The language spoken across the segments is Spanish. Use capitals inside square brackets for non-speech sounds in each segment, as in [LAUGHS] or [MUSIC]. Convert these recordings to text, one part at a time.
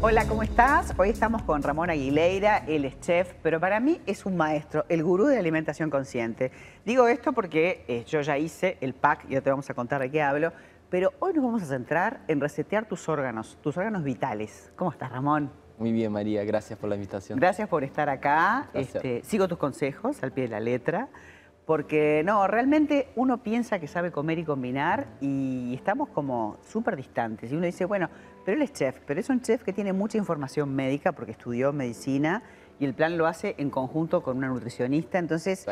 Hola, ¿cómo estás? Hoy estamos con Ramón Aguilera, él es chef, pero para mí es un maestro, el gurú de alimentación consciente. Digo esto porque eh, yo ya hice el pack, y ya te vamos a contar de qué hablo, pero hoy nos vamos a centrar en resetear tus órganos, tus órganos vitales. ¿Cómo estás, Ramón? Muy bien, María, gracias por la invitación. Gracias por estar acá. Este, sigo tus consejos al pie de la letra. Porque no, realmente uno piensa que sabe comer y combinar y estamos como súper distantes. Y uno dice, bueno, pero él es chef, pero es un chef que tiene mucha información médica porque estudió medicina y el plan lo hace en conjunto con una nutricionista. Entonces,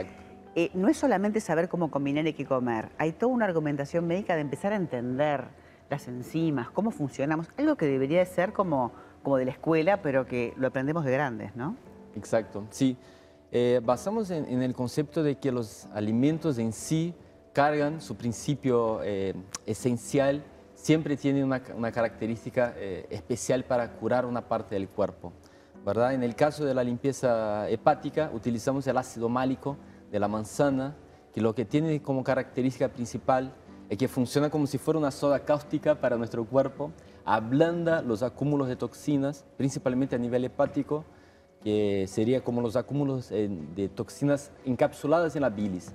eh, no es solamente saber cómo combinar y qué comer, hay toda una argumentación médica de empezar a entender las enzimas, cómo funcionamos, algo que debería de ser como, como de la escuela, pero que lo aprendemos de grandes, ¿no? Exacto, sí. Eh, basamos en, el concepto de que los alimentos en sí cargan su principio eh, esencial, siempre tienen una, característica eh, especial para curar una parte del cuerpo. ¿verdad? En el caso de la limpieza hepática, utilizamos el ácido málico de la manzana, que lo que tiene como característica principal es que funciona como si fuera una soda cáustica para nuestro cuerpo, ablanda los acúmulos de toxinas, principalmente a nivel hepático, que sería como los acúmulos eh, de toxinas encapsuladas en la bilis.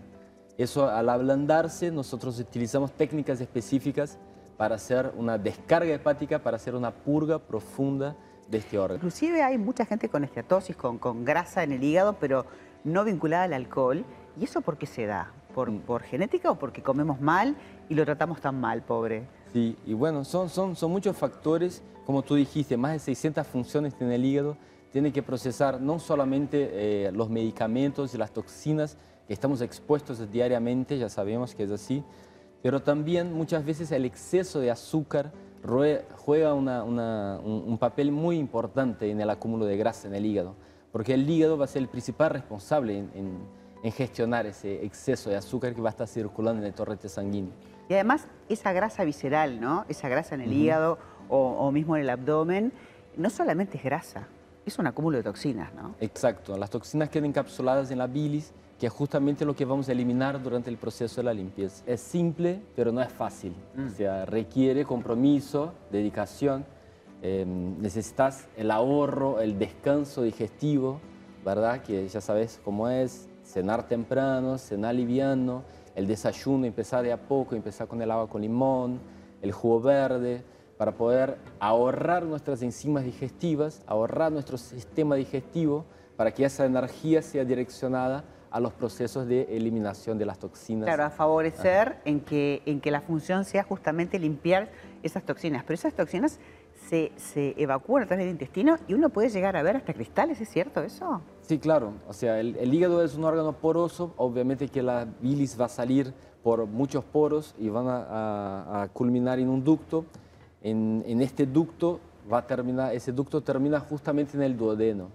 Eso al ablandarse nosotros utilizamos técnicas específicas para hacer una descarga hepática, para hacer una purga profunda de este órgano. Inclusive hay mucha gente con esteatosis, con, con grasa en el hígado, pero no vinculada al alcohol. ¿Y eso por qué se da? ¿Por, mm. ¿Por genética o porque comemos mal y lo tratamos tan mal, pobre? Sí, y bueno, son, son, son muchos factores, como tú dijiste, más de 600 funciones tiene el hígado tiene que procesar no solamente eh, los medicamentos y las toxinas que estamos expuestos diariamente, ya sabemos que es así, pero también muchas veces el exceso de azúcar juega un, papel muy importante en el acúmulo de grasa en el hígado, porque el hígado va a ser el principal responsable en, gestionar ese exceso de azúcar que va a estar circulando en el torrente sanguíneo. Y además esa grasa visceral, ¿no? esa grasa en el hígado o mismo en el abdomen, no solamente es grasa, es un acúmulo de toxinas, ¿no? Exacto, las toxinas quedan encapsuladas en la bilis, que es justamente lo que vamos a eliminar durante el proceso de la limpieza. Es simple, pero no es fácil. Mm. O sea, requiere compromiso, dedicación. Em, necesitas el ahorro, el descanso digestivo, ¿verdad? Que ya sabes cómo es, cenar temprano, cenar liviano, el desayuno, empezar de a poco, empezar con el agua con limón, el jugo verde, para poder ahorrar nuestras enzimas digestivas, ahorrar nuestro sistema digestivo, para que esa energía sea direccionada a los procesos de eliminación de las toxinas. Claro, a favorecer en que, en que la función sea justamente limpiar esas toxinas. Pero esas toxinas se, se, evacúan a través del intestino y uno puede llegar a ver hasta cristales, ¿es cierto eso? Sí, claro. O sea, el, hígado es un órgano poroso, obviamente que la bilis va a salir por muchos poros y van a culminar en un ducto en, este ducto va a terminar, ese ducto termina justamente en el duodeno.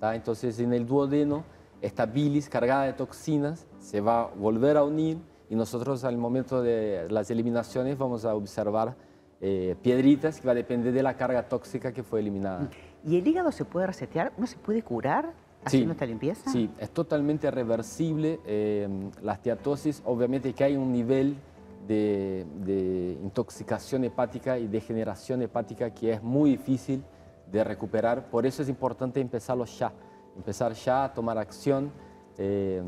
Entonces en el duodeno esta bilis cargada de toxinas se va a volver a unir y nosotros al momento de las eliminaciones vamos a observar eh, piedritas que va a depender de la carga tóxica que fue eliminada. ¿Y el hígado se puede resetear? ¿Uno se puede curar haciendo esta limpieza? Sí, es totalmente reversible. Eh, la esteatosis, obviamente que hay un nivel de, intoxicación hepática y degeneración hepática que es muy difícil de recuperar. Por eso es importante empezarlo ya, empezar ya a tomar acción. Eh,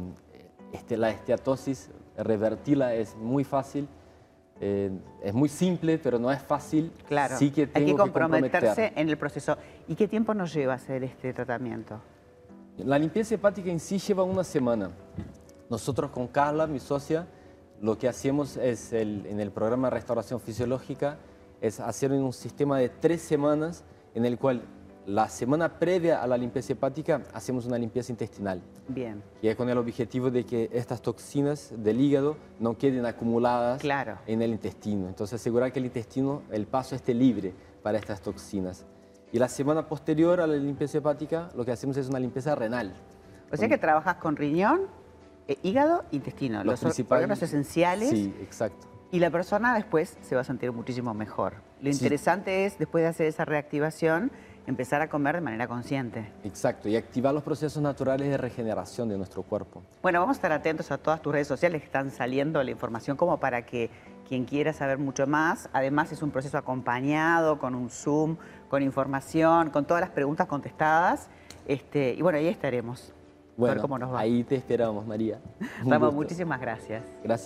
este, la esteatosis, revertirla es muy fácil. Eh, es muy simple, pero no es fácil. Claro, sí que hay que comprometerse en el proceso. ¿Y qué tiempo nos lleva hacer este tratamiento? La limpieza hepática en sí lleva una semana. Nosotros con Carla, mi socia, lo que hacemos es, en el programa de restauración fisiológica, es hacer un sistema de tres semanas en el cual la semana previa a la limpieza hepática hacemos una limpieza intestinal. Bien. Y es con el objetivo de que estas toxinas del hígado no queden acumuladas en el intestino. Entonces asegurar que el intestino, el paso esté libre para estas toxinas. Y la semana posterior a la limpieza hepática lo que hacemos es una limpieza renal. O sea que trabajas con riñón, eh, hígado, intestino, los, los órganos esenciales. Sí, exacto. Y la persona después se va a sentir muchísimo mejor. Lo interesante es, después de hacer esa reactivación, empezar a comer de manera consciente. Exacto, y activar los procesos naturales de regeneración de nuestro cuerpo. Bueno, vamos a estar atentos a todas tus redes sociales que están saliendo la información como para que quien quiera saber mucho más, además es un proceso acompañado con un Zoom, con información, con todas las preguntas contestadas. Este, y bueno, ahí estaremos. A ver Bueno, cómo nos va. ahí te esperamos, María. [LAUGHS] Gusto. muchísimas gracias. Gracias.